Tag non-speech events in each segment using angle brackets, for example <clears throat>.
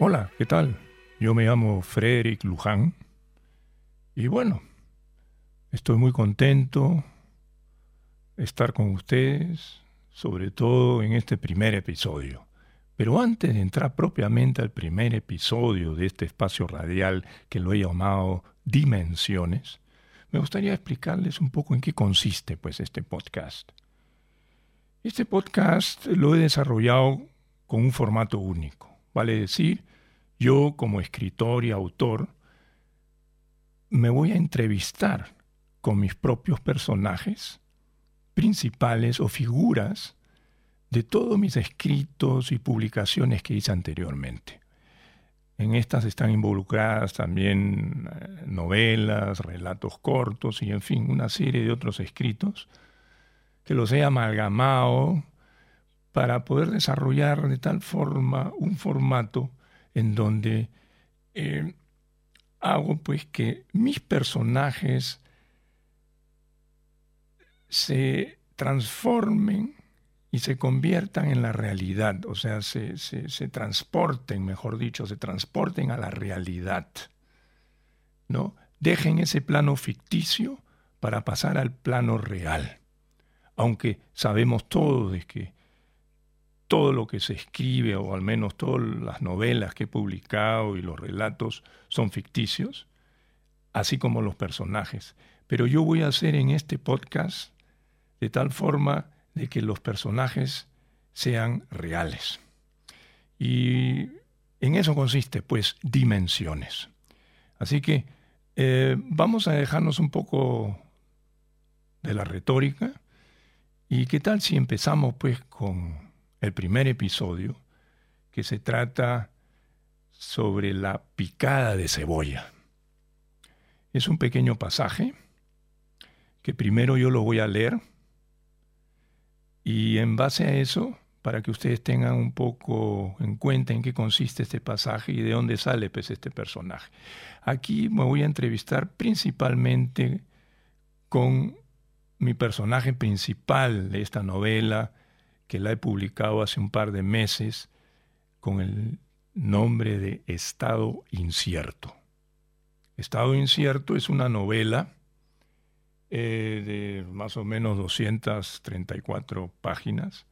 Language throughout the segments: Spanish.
Hola, ¿qué tal? Yo me llamo Frederick Luján y bueno, estoy muy contento de estar con ustedes, sobre todo en este primer episodio. Pero antes de entrar propiamente al primer episodio de este espacio radial que lo he llamado Dimensiones, me gustaría explicarles un poco en qué consiste pues este podcast. Este podcast lo he desarrollado con un formato único, vale decir, yo como escritor y autor me voy a entrevistar con mis propios personajes principales o figuras de todos mis escritos y publicaciones que hice anteriormente. En estas están involucradas también eh, novelas, relatos cortos y en fin, una serie de otros escritos que los he amalgamado para poder desarrollar de tal forma un formato en donde eh, hago pues que mis personajes se transformen y se conviertan en la realidad, o sea, se, se, transporten, mejor dicho, se transporten a la realidad, ¿no? Dejen ese plano ficticio para pasar al plano real. Aunque sabemos todos de que todo lo que se escribe, o al menos todas las novelas que he publicado y los relatos son ficticios, así como los personajes. Pero yo voy a hacer en este podcast de tal forma de que los personajes sean reales. Y en eso consiste, pues, dimensiones. Así que eh, vamos a dejarnos un poco de la retórica. ¿Y qué tal si empezamos, pues, con el primer episodio, que se trata sobre la picada de cebolla? Es un pequeño pasaje que primero yo lo voy a leer y en base a eso, para que ustedes tengan un poco en cuenta en qué consiste este pasaje y de dónde sale pues, este personaje. Aquí me voy a entrevistar principalmente con mi personaje principal de esta novela, que la he publicado hace un par de meses, con el nombre de Estado Incierto. Estado Incierto es una novela eh, de más o menos 234 páginas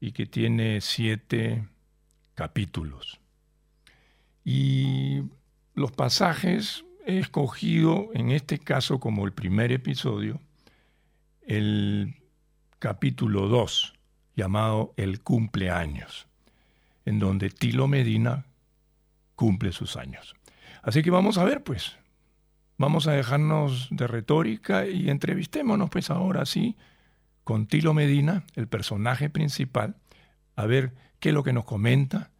y que tiene siete capítulos. Y los pasajes he escogido, en este caso como el primer episodio, el capítulo 2, llamado El cumpleaños, en donde Tilo Medina cumple sus años. Así que vamos a ver, pues, Vamos a dejarnos de retórica y entrevistémonos pues ahora sí con Tilo Medina, el personaje principal, a ver qué es lo que nos comenta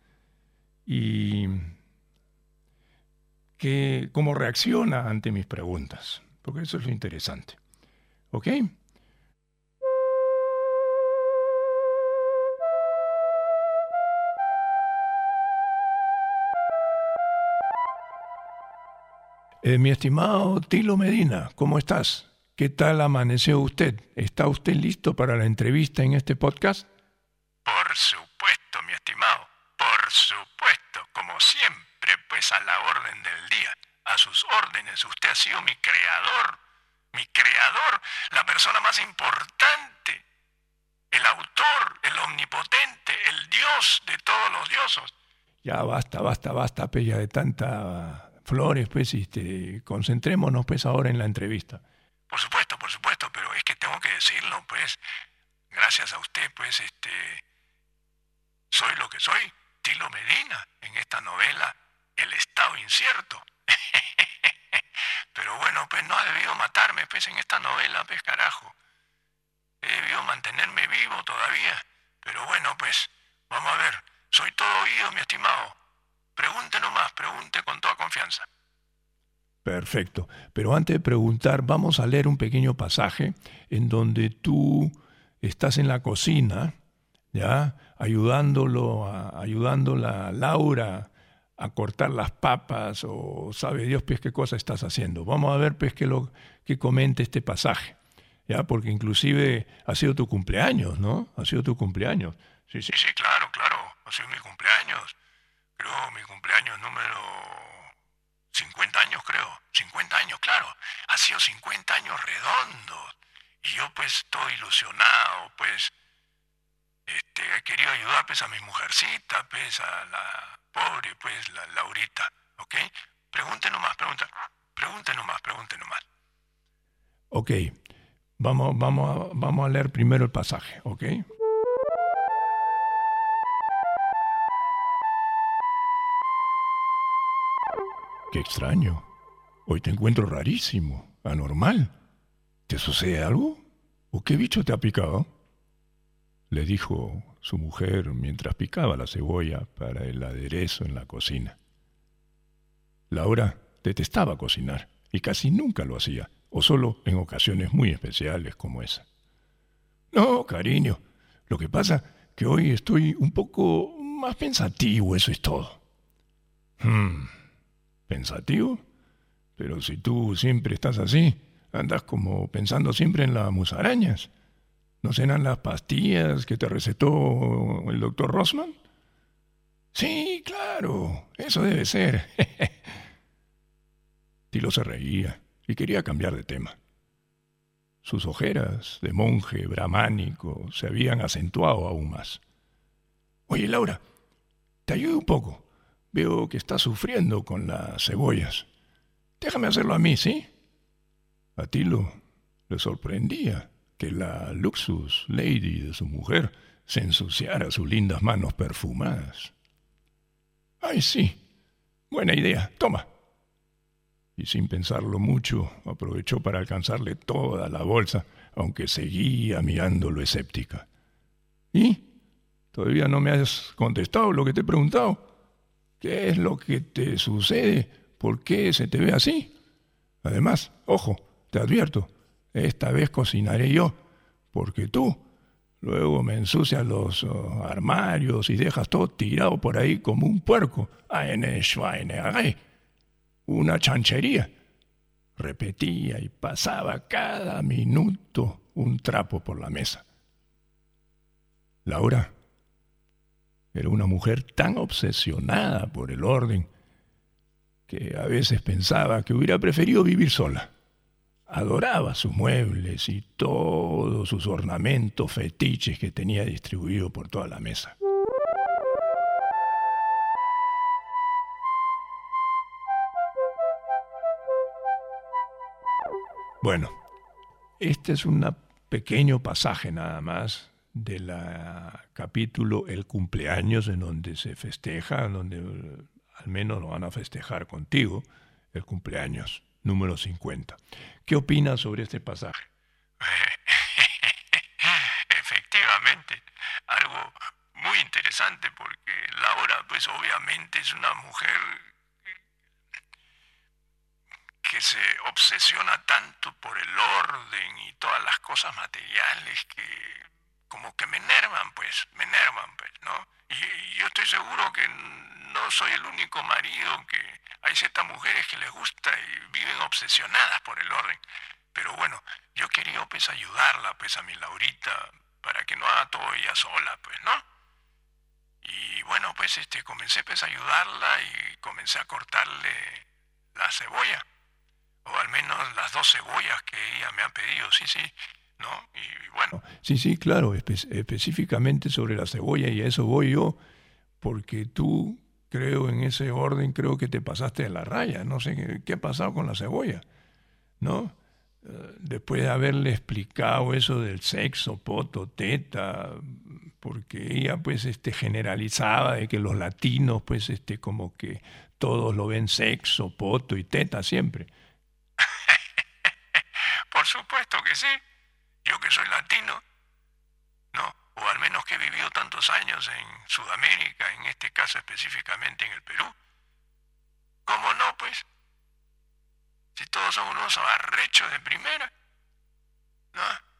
y qué, cómo reacciona ante mis preguntas, porque eso es lo interesante. ¿Ok? Eh, mi estimado Tilo Medina, ¿cómo estás? ¿Qué tal amaneció usted? ¿Está usted listo para la entrevista en este podcast? Por supuesto, mi estimado, por supuesto, como siempre, pues a la orden del día, a sus órdenes, usted ha sido mi creador, mi creador, la persona más importante, el autor, el omnipotente, el Dios de todos los dioses. Ya basta, basta, basta, Pella, de tanta Flores, pues, este, concentrémonos pues ahora en la entrevista. Por supuesto, por supuesto, pero es que tengo que decirlo, pues, gracias a usted, pues, este, soy lo que soy, Tilo Medina, en esta novela, El Estado Incierto. <laughs> pero bueno, pues no ha debido matarme, pues, en esta novela, pues, carajo. He debido mantenerme vivo todavía. Pero bueno, pues, vamos a ver, soy todo oído, mi estimado. Pregunte nomás, pregunte con toda confianza. Perfecto. Pero antes de preguntar, vamos a leer un pequeño pasaje en donde tú estás en la cocina, ¿ya? Ayudándolo, a, ayudándola a Laura a cortar las papas o sabe Dios pues qué cosa estás haciendo. Vamos a ver pues qué lo que comente este pasaje. ¿Ya? Porque inclusive ha sido tu cumpleaños, ¿no? Ha sido tu cumpleaños. Sí, sí, sí, claro, claro. Ha sido mi cumpleaños. Creo mi cumpleaños número 50 años, creo. 50 años, claro. Ha sido 50 años redondos. Y yo pues estoy ilusionado, pues este, he querido ayudar pues a mi mujercita, pues a la pobre, pues la Laurita, ¿ok? Pregunte nomás, pregunta, pregunte nomás, pregunte nomás. Ok, vamos, vamos, a, vamos a leer primero el pasaje, ¿ok? Qué extraño. Hoy te encuentro rarísimo, anormal. ¿Te sucede algo? ¿O qué bicho te ha picado? le dijo su mujer mientras picaba la cebolla para el aderezo en la cocina. Laura detestaba cocinar y casi nunca lo hacía, o solo en ocasiones muy especiales como esa. No, cariño, lo que pasa que hoy estoy un poco más pensativo, eso es todo. Hmm, ¿pensativo? Pero si tú siempre estás así, andas como pensando siempre en las musarañas. ¿No serán las pastillas que te recetó el doctor Rossman? Sí, claro, eso debe ser. <laughs> Tilo se reía y quería cambiar de tema. Sus ojeras de monje brahmánico se habían acentuado aún más. Oye, Laura, te ayudo un poco. Veo que estás sufriendo con las cebollas. Déjame hacerlo a mí, ¿sí? A Tilo le sorprendía que la luxus lady de su mujer se ensuciara sus lindas manos perfumadas. Ay, sí. Buena idea. Toma. Y sin pensarlo mucho, aprovechó para alcanzarle toda la bolsa, aunque seguía mirándolo escéptica. ¿Y? ¿Todavía no me has contestado lo que te he preguntado? ¿Qué es lo que te sucede? ¿Por qué se te ve así? Además, ojo, te advierto, esta vez cocinaré yo, porque tú luego me ensucias los oh, armarios y dejas todo tirado por ahí como un puerco. Una chanchería. Repetía y pasaba cada minuto un trapo por la mesa. Laura era una mujer tan obsesionada por el orden que a veces pensaba que hubiera preferido vivir sola adoraba sus muebles y todos sus ornamentos fetiches que tenía distribuido por toda la mesa. Bueno, este es un pequeño pasaje nada más del capítulo El cumpleaños en donde se festeja, en donde al menos lo van a festejar contigo, el cumpleaños número 50. ¿Qué opinas sobre este pasaje? <laughs> Efectivamente, algo muy interesante porque Laura pues obviamente es una mujer que se obsesiona tanto por el orden y todas las cosas materiales que como que me enervan pues, me enervan pues, ¿no? Y, yo estoy seguro que no soy el único marido que hay ciertas mujeres que les gusta y viven obsesionadas por el orden. Pero bueno, yo quería pues ayudarla pues a mi Laurita para que no haga todo ella sola, pues, ¿no? Y bueno, pues este comencé pues a ayudarla y comencé a cortarle la cebolla. O al menos las dos cebollas que ella me ha pedido, sí, sí. ¿No? Y bueno. Sí, sí, claro, específicamente sobre la cebolla y a eso voy yo, porque tú creo en ese orden, creo que te pasaste de la raya. No sé qué, ha pasado con la cebolla, ¿no? Eh, después de haberle explicado eso del sexo, poto, teta, porque ella pues este generalizaba de que los latinos pues este como que todos lo ven sexo, poto y teta siempre. <laughs> Por supuesto que sí. Yo que soy latino, no, o al menos que he vivido tantos años en Sudamérica, en este caso específicamente en el Perú. ¿Cómo no, pues? Si todos son unos abarrechos de primera, ¿no?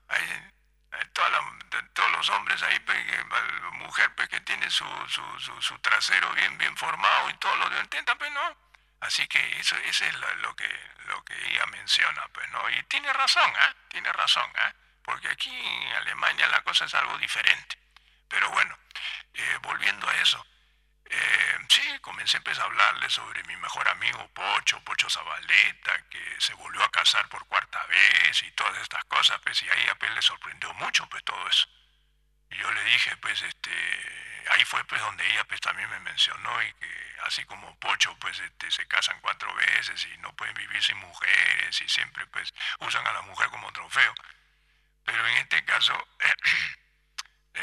Todos los hombres ahí, pues, la mujer pues, que tiene su, su, su, trasero bien, bien formado y todo lo de intenta, pues no. Así que eso, eso es lo, que, lo que ella menciona, pues, ¿no? Y tiene razón, ¿eh? Tiene razón, ¿eh? Porque aquí en Alemania la cosa es algo diferente. Pero bueno, eh, volviendo a eso, eh, sí, comencé pues, a hablarle sobre mi mejor amigo Pocho, Pocho Zabaleta, que se volvió a casar por cuarta vez y todas estas cosas, pues, y a ella pues, le sorprendió mucho pues todo eso. Y yo le dije, pues, este, ahí fue pues donde ella pues también me mencionó y que así como Pocho pues este, se casan cuatro veces y no pueden vivir sin mujeres y siempre pues usan a la mujer como trofeo. Pero en este caso, <clears throat> eh,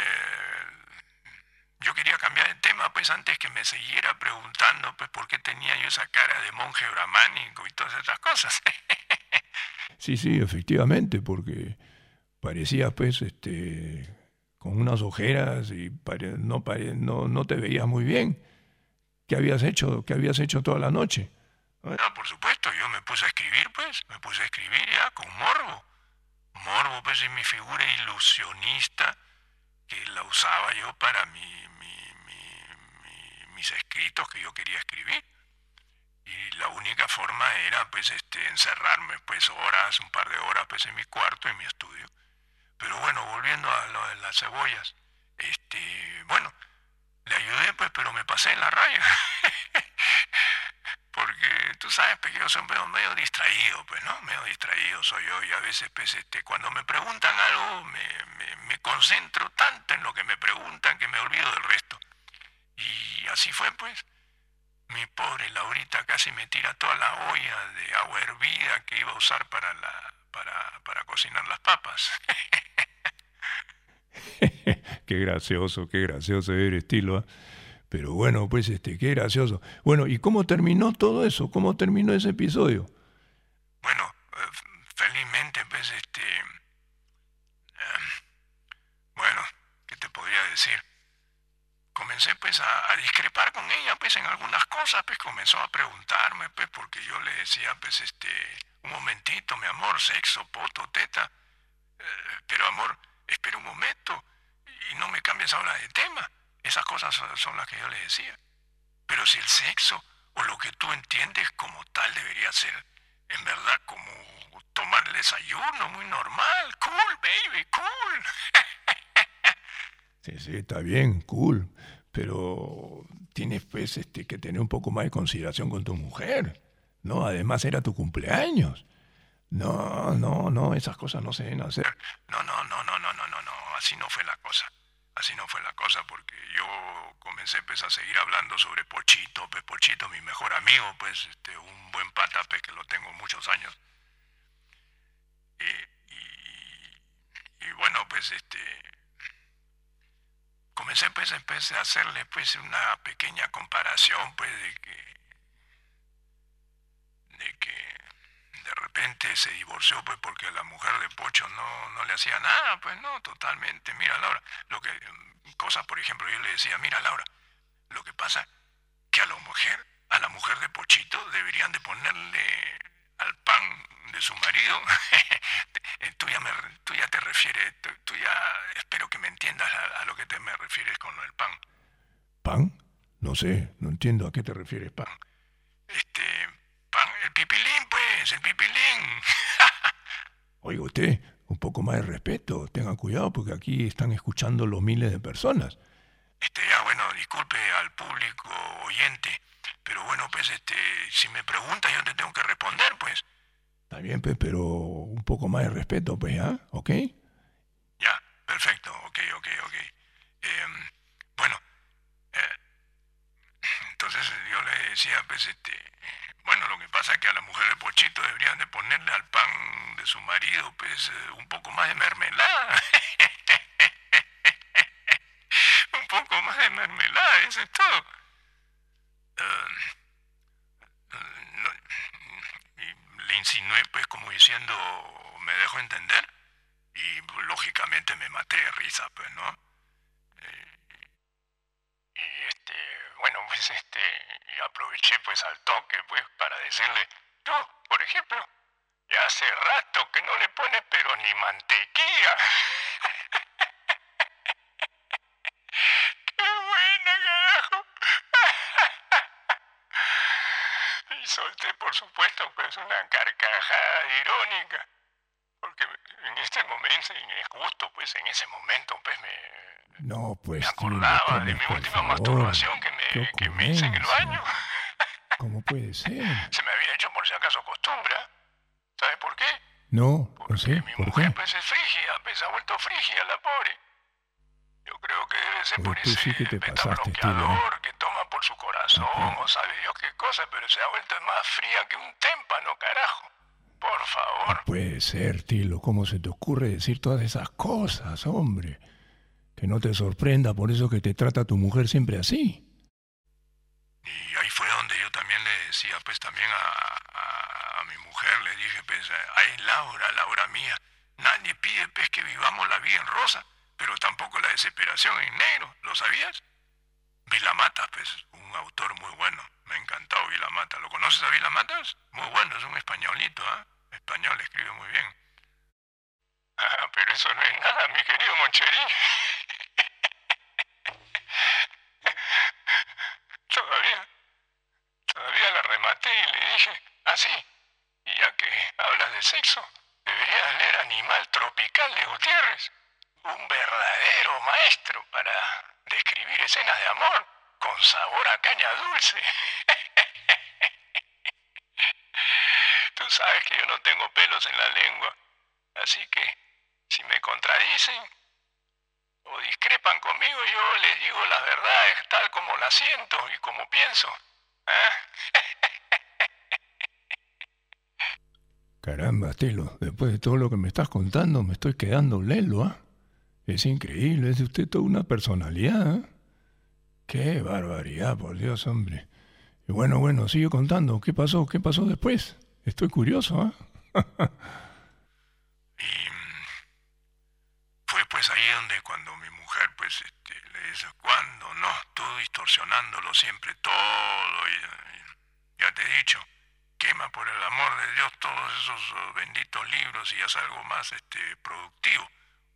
yo quería cambiar de tema, pues antes que me siguiera preguntando, pues por qué tenía yo esa cara de monje bramánico y todas esas cosas. <laughs> sí, sí, efectivamente, porque parecía, pues, este, con unas ojeras y no, no, no te veías muy bien. ¿Qué habías hecho? ¿Qué habías hecho toda la noche? No, por supuesto, yo me puse a escribir, pues, me puse a escribir ya con morbo. Morbo, pues, es mi figura ilusionista que la usaba yo para mi, mis escritos que yo quería escribir. Y la única forma era pues este encerrarme pues horas, un par de horas pues en mi cuarto, en mi estudio. Pero bueno, volviendo a lo de las cebollas, este, bueno, le ayudé pues, pero me pasé en la raya. <laughs> Porque tú sabes pues, que yo soy medio, medio, distraído, pues, ¿no? Medio distraído soy yo y a veces pues este, cuando me preguntan algo me, me, me concentro tanto en lo que me preguntan que me olvido del resto. Y así fue, pues. Mi pobre Laurita casi me tira toda la olla de agua hervida que iba a usar para, la, para, para cocinar las papas. <laughs> <laughs> qué gracioso, qué gracioso ver estilo. ¿eh? Pero bueno, pues este, qué gracioso. Bueno, ¿y cómo terminó todo eso? ¿Cómo terminó ese episodio? Bueno, eh, felizmente, pues este... Em, bueno, ¿qué te podría decir? comencé pues a, discrepar con ella pues en algunas cosas, pues comenzó a preguntarme pues porque yo le decía pues este, un momentito mi amor, sexo, poto, teta, eh, pero amor, espera un momento y no me cambies ahora de tema, esas cosas son, las que yo le decía. Pero si el sexo o lo que tú entiendes como tal debería ser en verdad como tomar el desayuno muy normal, cool baby, cool. <laughs> Sí, sí, está bien, cool, pero tienes pues este, que tener un poco más de consideración con tu mujer, ¿no? Además era tu cumpleaños. No, no, no, esas cosas no se deben hacer. No, no, no, no, no, no, no, no, así no fue la cosa. Así no fue la cosa porque yo comencé pues a seguir hablando sobre Pochito, pues Pochito, mi mejor amigo, pues este, un buen patape pues, que lo tengo muchos años. Y, bueno, pues este, comencé pues empecé a hacerle pues una pequeña comparación pues de que de que repente se divorció pues porque a la mujer de Pocho no, no le hacía nada, pues no, totalmente. Mira Laura, lo que cosas por ejemplo yo le decía, mira Laura, lo que pasa que a la mujer, a la mujer de Pochito deberían de ponerle al pan de su marido, <laughs> eh, tú, ya me, tú ya te refieres, tú, ya espero que me entiendas a, lo que te me refieres con el pan. ¿Pan? No sé, no entiendo a qué te refieres, pan. Este, pues, el pipilín. <laughs> Oiga usted, un poco más de respeto, tenga cuidado porque aquí están escuchando los miles de personas. Este, ya bueno, disculpe al público oyente, pero bueno, pues este, si me pregunta yo te tengo que responder, pues. Está bien, pues, pero un poco más de respeto, pues, ¿ah? ¿Ok? Ya, perfecto, ok, ok, ok. Em, bueno, eh, <clears throat> entonces decía, pues, este, bueno, lo que pasa es que a la mujer de Pochito deberían de ponerle al pan de su marido, pues, eh, un poco más de mermelada. <laughs> un poco más de mermelada, eso es todo. Em, le insinué pues como diciendo, me dejo entender y lógicamente me maté de risa pues, ¿no? Eh, y este, bueno pues este, y aproveché pues al toque pues para decirle, tú, por ejemplo, ya hace rato que no le pones pero ni mantequilla. <laughs> <laughs> solté, por supuesto, pues una carcajada irónica. Porque en este momento, en justo pues en ese momento, pues me, no, pues, me acordaba de mi última masturbación que me, que me hice en el baño. ¿Cómo puede ser? Se me había hecho por si acaso costumbre. ¿Sabes por qué? No, no sé. Mi ¿Por mujer qué? pues es frígida, pues se ha vuelto frígida la pobre. Yo creo que debe ser Oye, por tú ese sí que te pasaste, tío, ¿eh? que toma por su corazón Ajá. o sabe Dios qué cosa, pero se ha vuelto más fría que un témpano, carajo. Por favor. No puede ser, Tilo. ¿Cómo se te ocurre decir todas esas cosas, hombre? Que no te sorprenda por eso que te trata tu mujer siempre así. Y ahí fue donde yo también le decía, pues también a, a- mi mujer, le dije, pues, ay, Laura, Laura mía, nadie pide, pues, que vivamos la vida en rosa, pero tampoco la desesperación en negro, ¿lo sabías? Vilamata, pues, un autor muy bueno, me ha encantado Vilamata. ¿Lo conoces a Vilamatas? Muy bueno, es un españolito, ¿ah? Español, escribe muy bien. Ah, pero eso no es nada, mi querido Moncherín. <laughs> Todavía, todavía la rematé y le dije, así, y ya que hablas de sexo, deberías leer Animal Tropical de Gutiérrez, un verdadero maestro para describir escenas de amor con sabor a caña dulce. <laughs> Tú sabes que yo no tengo pelos en la lengua, así que si me contradicen discrepan conmigo, yo les digo las verdades tal como las siento y como pienso. ¿eh? <laughs> Caramba, Tilo. Después de todo lo que me estás contando, me estoy quedando lelo, ¿ah? Es increíble. Es de usted toda una personalidad, ¿ah? Qué barbaridad, por Dios, hombre. Y bueno, bueno, sigue contando. ¿Qué pasó? ¿Qué pasó después? Estoy curioso, ¿ah? <laughs> Pues ahí donde cuando mi mujer pues este, le dice, ¿cuándo? No, tú distorsionándolo siempre todo. Ya te he dicho, quema por el amor de Dios todos esos eh, benditos libros y haz algo más este, productivo.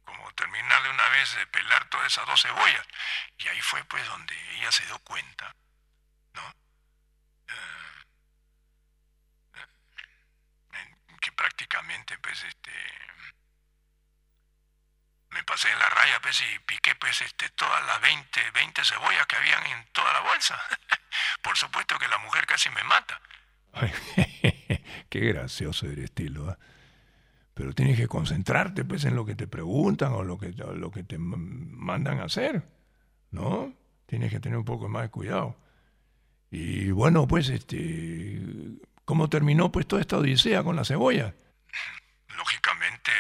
Como terminar de una vez de pelar todas esas dos cebollas. Y ahí fue pues donde ella se dio cuenta, ¿no? Eh, que prácticamente pues este me pasé de la raya pues y piqué pues este todas las 20, 20 cebollas que habían en toda la bolsa. <laughs> Por supuesto que la mujer casi me mata. Ay, <laughs> Qué gracioso eres, Tilo. ¿ah? Pero tienes que concentrarte pues, en lo que te preguntan o lo que, o lo que te mandan a hacer. ¿No? Tienes que tener un poco más de cuidado. Y bueno, pues, este, ¿cómo terminó pues toda esta odisea con la cebolla? Lógicamente,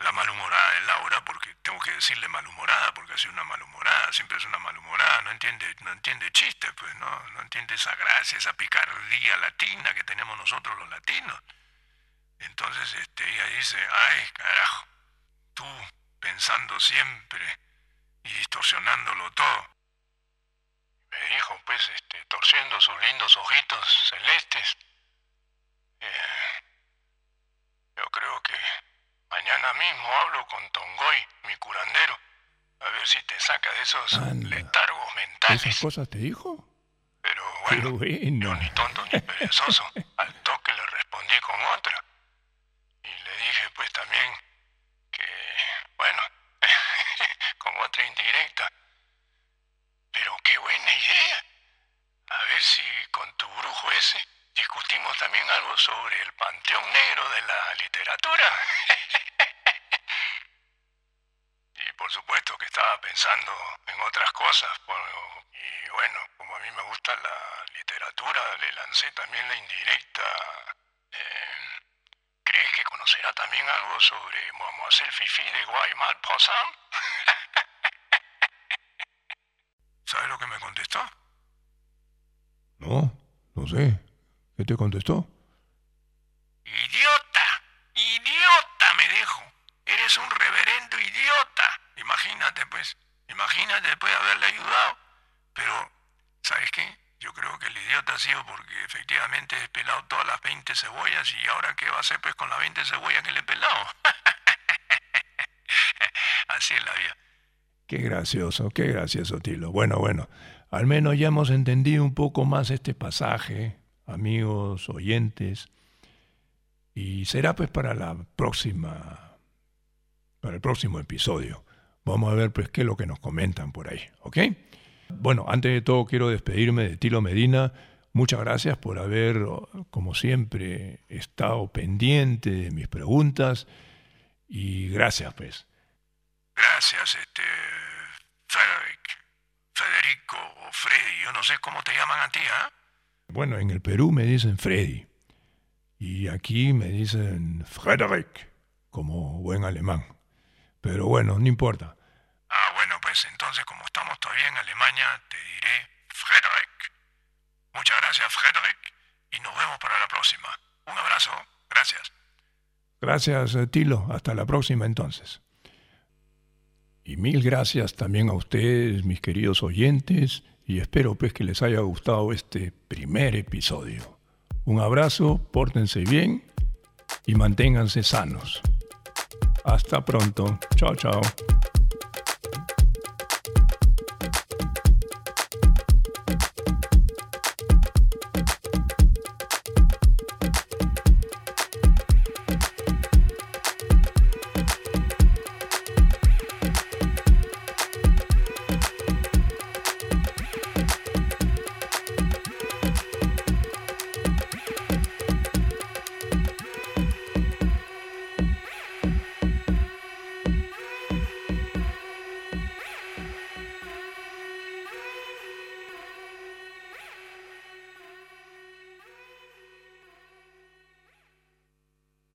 la malhumorada de Laura, porque tengo que decirle malhumorada, porque sido una malhumorada, siempre es una malhumorada, no entiende, no entiende chistes, pues, no, no entiende esa gracia, esa picardía latina que tenemos nosotros los latinos. Entonces, este, ella dice, ay, carajo, tú pensando siempre y distorsionándolo todo. Me dijo, pues, este, torciendo sus lindos ojitos celestes, eh, yo creo que mañana mismo hablo con Tongoy, mi curandero, a ver si te saca de esos Anda. letargos mentales. ¿Esas cosas te dijo? Pero bueno, bueno. yo ni tonto ni perezoso. Al toque le respondí con otra. Y le dije pues también que, bueno, <laughs> con otra indirecta. Pero qué buena idea. A ver si con tu brujo ese discutimos también algo sobre el panteón negro de la literatura. <laughs> Y por supuesto que estaba pensando en otras cosas. y bueno, como a mí me gusta la literatura, le lancé también la indirecta. eh, ¿Crees que conocerá también algo sobre Mademoiselle Fifi de Guaymal Possam? <laughs> ¿Sabes lo que me contestó? No, no sé. ¿Qué te contestó? ¡Idiota! ¡Idiota! me dijo. Eres un reverendo idiota. Imagínate, pues. Imagínate después de haberle ayudado. Pero, ¿sabes qué? Yo creo que el idiota ha sido porque efectivamente he pelado todas las 20 cebollas y ahora qué va a hacer pues con las 20 cebollas que le he pelado. <laughs> Así es la vida. Qué gracioso, qué gracioso, Tilo. Bueno, bueno, al menos ya hemos entendido un poco más este pasaje, amigos, oyentes, y será pues para la próxima, para el próximo episodio. Vamos a ver pues qué es lo que nos comentan por ahí, ¿ok? Bueno, antes de todo quiero despedirme de Tilo Medina. Muchas gracias por haber, como siempre, estado pendiente de mis preguntas y gracias, pues. Gracias, este. Frederick. Federico o Freddy, yo no sé cómo te llaman a ti, ¿ah? Bueno, en el Perú me dicen Freddy. Y aquí me dicen Frederick, como buen alemán. Pero bueno, no importa. Ah, bueno, pues entonces como estamos todavía en Alemania, te diré Frederick. Muchas gracias, Frederick, y nos vemos para la próxima. Un abrazo, gracias. Gracias, eh, Tilo. Hasta la próxima entonces. Y mil gracias también a ustedes, mis queridos oyentes, y espero pues que les haya gustado este primer episodio. Un abrazo, pórtense bien y manténganse sanos. Hasta pronto. Chao, chao.